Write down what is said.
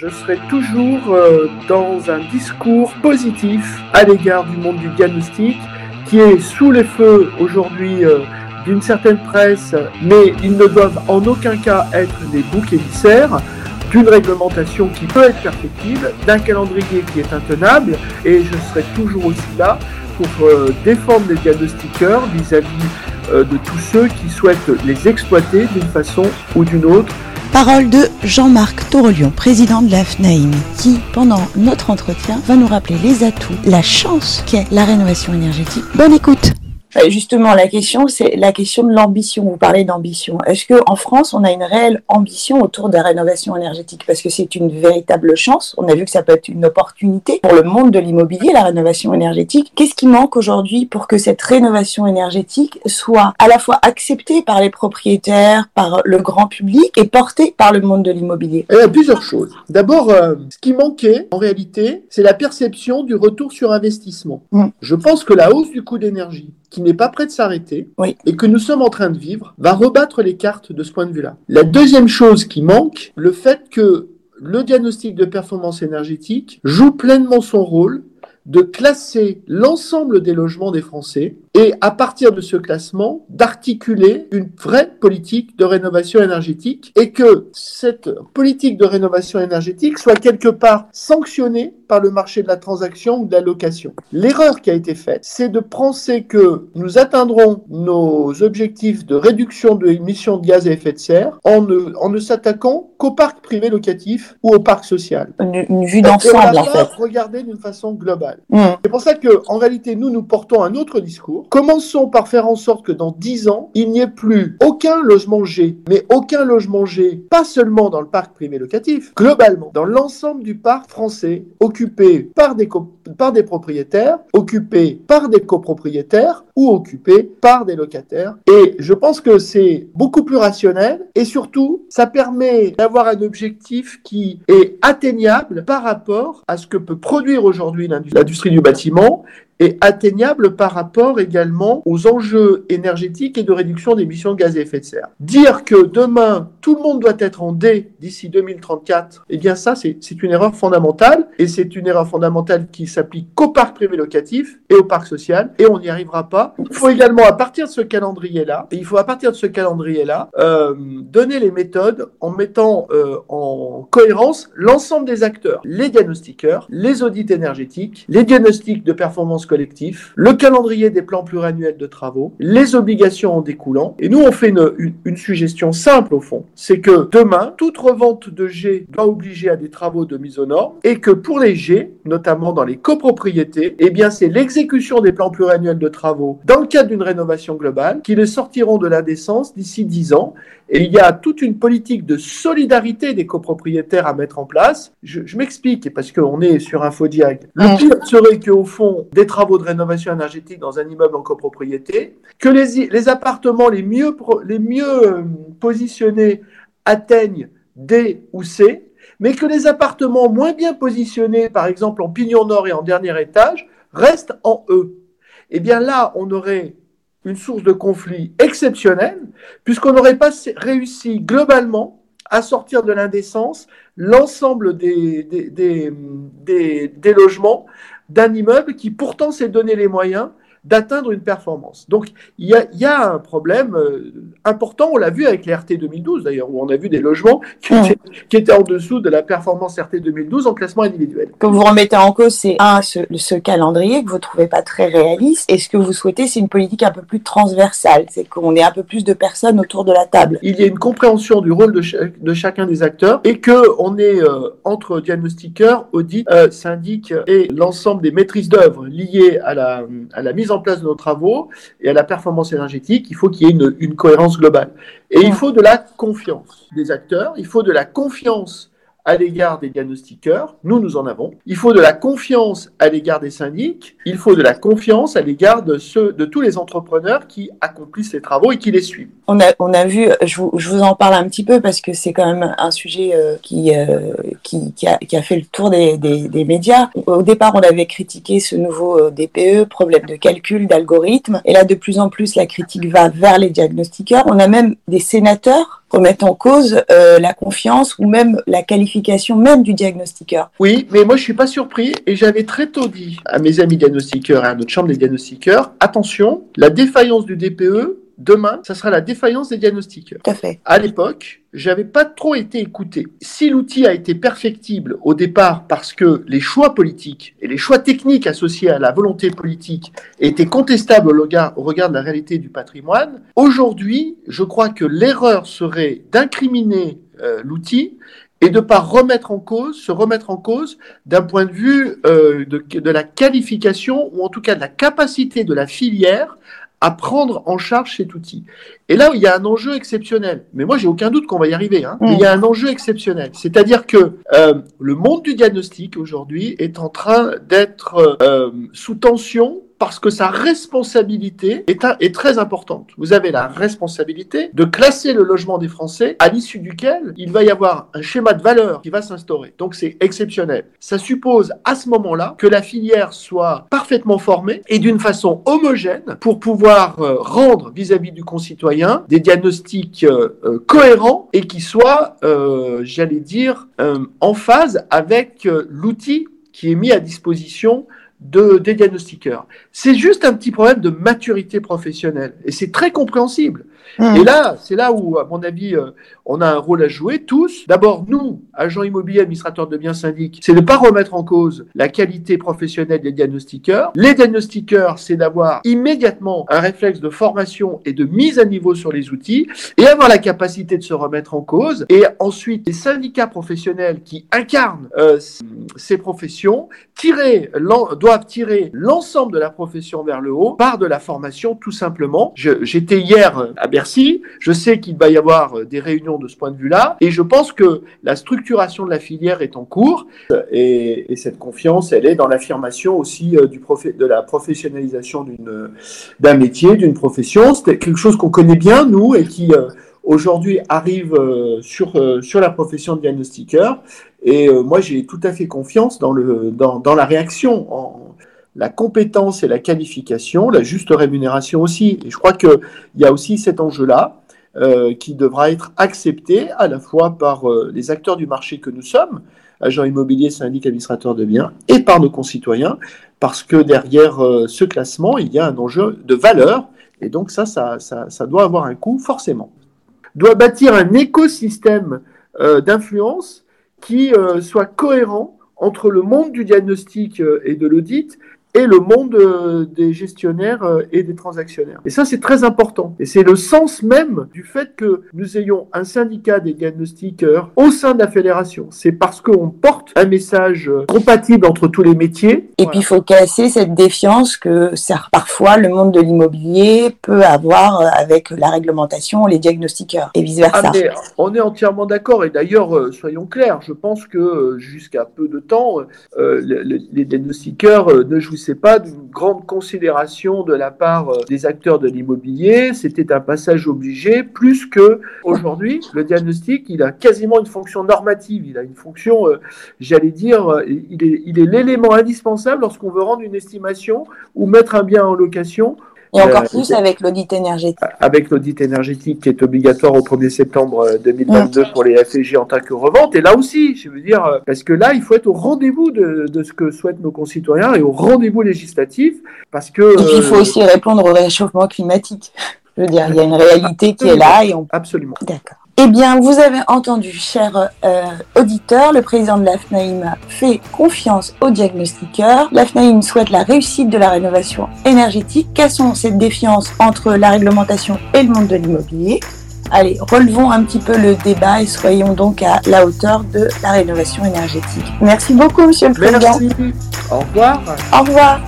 Je serai toujours euh, dans un discours positif à l'égard du monde du diagnostic qui est sous les feux aujourd'hui euh, d'une certaine presse, mais ils ne doivent en aucun cas être des boucs émissaires d'une réglementation qui peut être perfectible, d'un calendrier qui est intenable, et je serai toujours aussi là pour euh, défendre les diagnostiqueurs vis-à-vis de tous ceux qui souhaitent les exploiter d'une façon ou d'une autre Parole de Jean-Marc Torolion, président de la FNAIM, qui, pendant notre entretien, va nous rappeler les atouts, la chance qu'est la rénovation énergétique. Bonne écoute Justement, la question, c'est la question de l'ambition. Vous parlez d'ambition. Est-ce qu'en France, on a une réelle ambition autour de la rénovation énergétique? Parce que c'est une véritable chance. On a vu que ça peut être une opportunité pour le monde de l'immobilier, la rénovation énergétique. Qu'est-ce qui manque aujourd'hui pour que cette rénovation énergétique soit à la fois acceptée par les propriétaires, par le grand public et portée par le monde de l'immobilier? Il y a plusieurs choses. D'abord, euh, ce qui manquait, en réalité, c'est la perception du retour sur investissement. Mm. Je pense que la hausse du coût d'énergie, qui n'est pas prêt de s'arrêter Oui. et que nous sommes en train de vivre va rebattre les cartes de ce point de vue-là. La deuxième chose qui manque, le fait que le diagnostic de performance énergétique joue pleinement son rôle de classer l'ensemble des logements des Français et à partir de ce classement d'articuler une vraie politique de rénovation énergétique et que cette politique de rénovation énergétique soit quelque part sanctionnée par le marché de la transaction ou de la location. L'erreur qui a été faite, c'est de penser que nous atteindrons nos objectifs de réduction de émissions de gaz à effet de serre en ne, en ne s'attaquant qu'au parc privé locatif ou au parc social. Une, une vue d'ensemble, en fait. regarder d'une façon globale. Mm. C'est pour ça que, en réalité, nous, nous portons un autre discours. Commençons par faire en sorte que dans 10 ans, il n'y ait plus aucun logement G, mais aucun logement G, pas seulement dans le parc privé locatif, globalement, dans l'ensemble du parc français, occupé par des, par propriétaires, occupé par des copropriétaires ou occupé par des locataires. Et je pense que c'est beaucoup plus rationnel et surtout, ça permet d'avoir un objectif qui est atteignable par rapport à ce que peut produire aujourd'hui l'indu- l'industrie du bâtiment et atteignable par rapport également aux enjeux énergétiques et de réduction d'émissions de gaz à effet de serre. Dire que demain, tout le monde doit être en D d'ici 2034, eh bien ça, c'est une erreur fondamentale, et c'est une erreur fondamentale qui s'applique qu'au parc privé locatif et au parc social, et on n'y arrivera pas. Il faut également, à partir de ce calendrier-là, il faut à partir de ce calendrier-là, euh, donner les méthodes en mettant euh, en cohérence l'ensemble des acteurs, les diagnostiqueurs, les audits énergétiques, les diagnostics de performance collectif, le calendrier des plans pluriannuels de travaux, les obligations en découlant. Et nous, on fait une, suggestion simple au fond. C'est que demain, toute revente de G doit obliger à des travaux de mise aux normes et que pour les G, notamment dans les copropriétés, eh c'est l'exécution des plans pluriannuels de travaux dans le cadre d'une rénovation globale qui les sortiront de l'indécence d'ici 10 ans. Et il y a toute une politique de solidarité des copropriétaires à mettre en place. Je, je m'explique, parce qu'on est sur Infodiag. Le Mm. pire serait qu'au fond, des travaux de rénovation énergétique dans un immeuble en copropriété, que les, appartements les mieux, pro- les mieux euh, positionnés atteignent D ou C, mais que les appartements moins bien positionnés, par exemple en pignon nord et en dernier étage, restent en E. Eh bien là, on aurait une source de conflit exceptionnelle, puisqu'on n'aurait pas réussi globalement à sortir de l'indécence l'ensemble des- des logements d'un immeuble qui pourtant s'est donné les moyens d'atteindre une performance. Donc il y a, y a un problème euh, important, on l'a vu avec les RT 2012 d'ailleurs, où on a vu des logements qui, étaient, qui étaient en dessous de la performance RT 2012 en classement individuel. que vous remettez en cause, c'est un, ce, ce calendrier que vous trouvez pas très réaliste. Et ce que vous souhaitez, c'est une politique un peu plus transversale? C'est qu'on ait un peu plus de personnes autour de la table. il y a une compréhension du rôle de, cha- de chacun des acteurs et que on est euh, entre diagnostiqueurs, audit, euh, syndic et l'ensemble des maîtrises d'œuvre liées à la, à la mise en place de nos travaux et à la performance énergétique. Il faut qu'il y ait une, une cohérence globale. Et il faut de la confiance des acteurs, il faut de la confiance à l'égard des diagnostiqueurs, nous, nous en avons. Il faut de la confiance à l'égard des syndics, il faut de la confiance à l'égard de ceux, de tous les entrepreneurs qui accomplissent ces travaux et qui les suivent. On a, on a vu, je vous, je vous en parle un petit peu parce que c'est quand même un sujet euh, qui, euh, qui, qui, a, qui a fait le tour des, des, des médias. Au départ, on avait critiqué ce nouveau euh, DPE, problème de calcul, d'algorithme. Et là, de plus en plus, la critique va vers les diagnostiqueurs. On a même des sénateurs remettent en cause euh, la confiance ou même la qualification même du diagnostiqueur. Oui, mais moi je suis pas surpris et j'avais très tôt dit à mes amis diagnostiqueurs et à notre chambre des diagnostiqueurs, attention, la défaillance du DPE Demain, ça sera la défaillance des diagnostics. Tout à fait. À l'époque, j'avais pas trop été écouté. Si l'outil a été perfectible au départ parce que les choix politiques et les choix techniques associés à la volonté politique étaient contestables au regard, au regard de la réalité du patrimoine, aujourd'hui, je crois que l'erreur serait d'incriminer euh, l'outil et de ne pas remettre en cause, se remettre en cause d'un point de vue euh, de, de, la qualification ou en tout cas de la capacité de la filière à prendre en charge cet outil. Et là, il y a un enjeu exceptionnel. Mais moi, j'ai aucun doute qu'on va y arriver. Hein. il y a un enjeu exceptionnel. C'est-à-dire que euh, le monde du diagnostic aujourd'hui est en train d'être euh, sous tension parce que sa responsabilité est, très importante. Vous avez la responsabilité de classer le logement des Français à l'issue duquel il va y avoir un schéma de valeur qui va s'instaurer. Donc c'est exceptionnel. Ça suppose à ce moment-là que la filière soit parfaitement formée et d'une façon homogène pour pouvoir euh, rendre vis-à-vis du concitoyen des diagnostics euh, euh, cohérents et qui soient, j'allais dire, en phase avec l'outil qui est mis à disposition de, des diagnostiqueurs. C'est juste un petit problème de maturité professionnelle et c'est très compréhensible. Mmh. Et là, c'est là où, à mon avis, euh, on a un rôle à jouer tous. D'abord, nous, agents immobiliers, administrateurs de biens syndics, c'est de ne pas remettre en cause la qualité professionnelle des diagnostiqueurs. Les diagnostiqueurs, c'est d'avoir immédiatement un réflexe de formation et de mise à niveau sur les outils et avoir la capacité de se remettre en cause. Et ensuite, les syndicats professionnels qui incarnent euh, ces professions tirer, doivent tirer l'ensemble de la profession vers le haut par de la formation, tout simplement. J'étais hier à Bercy, je sais qu'il va y avoir des réunions de ce point de vue-là, et je pense que la structuration de la filière est en cours, et, et cette confiance, elle est dans l'affirmation aussi euh, de la professionnalisation d'un métier, d'une profession. C'est quelque chose qu'on connaît bien, nous, et qui... Euh, aujourd'hui arrive euh, sur, sur la profession de diagnostiqueur et euh, moi, j'ai tout à fait confiance dans, le, dans, dans la réaction, la compétence et la qualification, la juste rémunération aussi. Et je crois qu'il y a aussi cet enjeu-là euh, qui devra être accepté à la fois par euh, les acteurs du marché que nous sommes, agents immobiliers, syndics, administrateurs de biens, et par nos concitoyens, parce que derrière euh, ce classement, il y a un enjeu de valeur, et donc ça, ça, ça doit avoir un coût forcément. Doit bâtir un écosystème euh, d'influence qui euh, soit cohérent entre le monde du diagnostic euh, et de l'audit et le monde euh, des gestionnaires euh, et des transactionnaires. Et ça, c'est très important. Et c'est le sens même du fait que nous ayons un syndicat des diagnostiqueurs au sein de la fédération. C'est parce qu'on porte un message euh, compatible entre tous les métiers. Et puis, il faut casser cette défiance que parfois le monde de l'immobilier peut avoir avec la réglementation, les diagnostiqueurs et vice-versa. Ah, on est entièrement d'accord. Et d'ailleurs, soyons clairs, je pense que jusqu'à peu de temps, les diagnostiqueurs ne jouent c'est pas d'une grande considération de la part euh, des acteurs de l'immobilier. C'était un passage obligé, plus que aujourd'hui, le diagnostic, il a quasiment une fonction normative. Il a une fonction, euh, j'allais dire, euh, il est l'élément indispensable lorsqu'on veut rendre une estimation ou mettre un bien en location et encore plus avec l'audit énergétique. Avec l'audit énergétique qui est obligatoire au 1er septembre 2022 pour les FG en tant que revente. Et là aussi, je veux dire, parce que là, il faut être au rendez-vous de, de ce que souhaitent nos concitoyens et au rendez-vous législatif. Parce que. Et puis, il faut euh, aussi répondre au réchauffement climatique. Je veux dire, il y a une réalité qui est là et on. Absolument. D'accord. Eh bien, vous avez entendu, cher euh, auditeur, le président de l'AFNAIM fait confiance aux diagnostiqueurs. L'AFNAIM souhaite la réussite de la rénovation énergétique. Cassons cette défiance entre la réglementation et le monde de l'immobilier. Allez, relevons un petit peu le débat et soyons donc à la hauteur de la rénovation énergétique. Merci beaucoup, monsieur le président. Merci. Au revoir. Au revoir.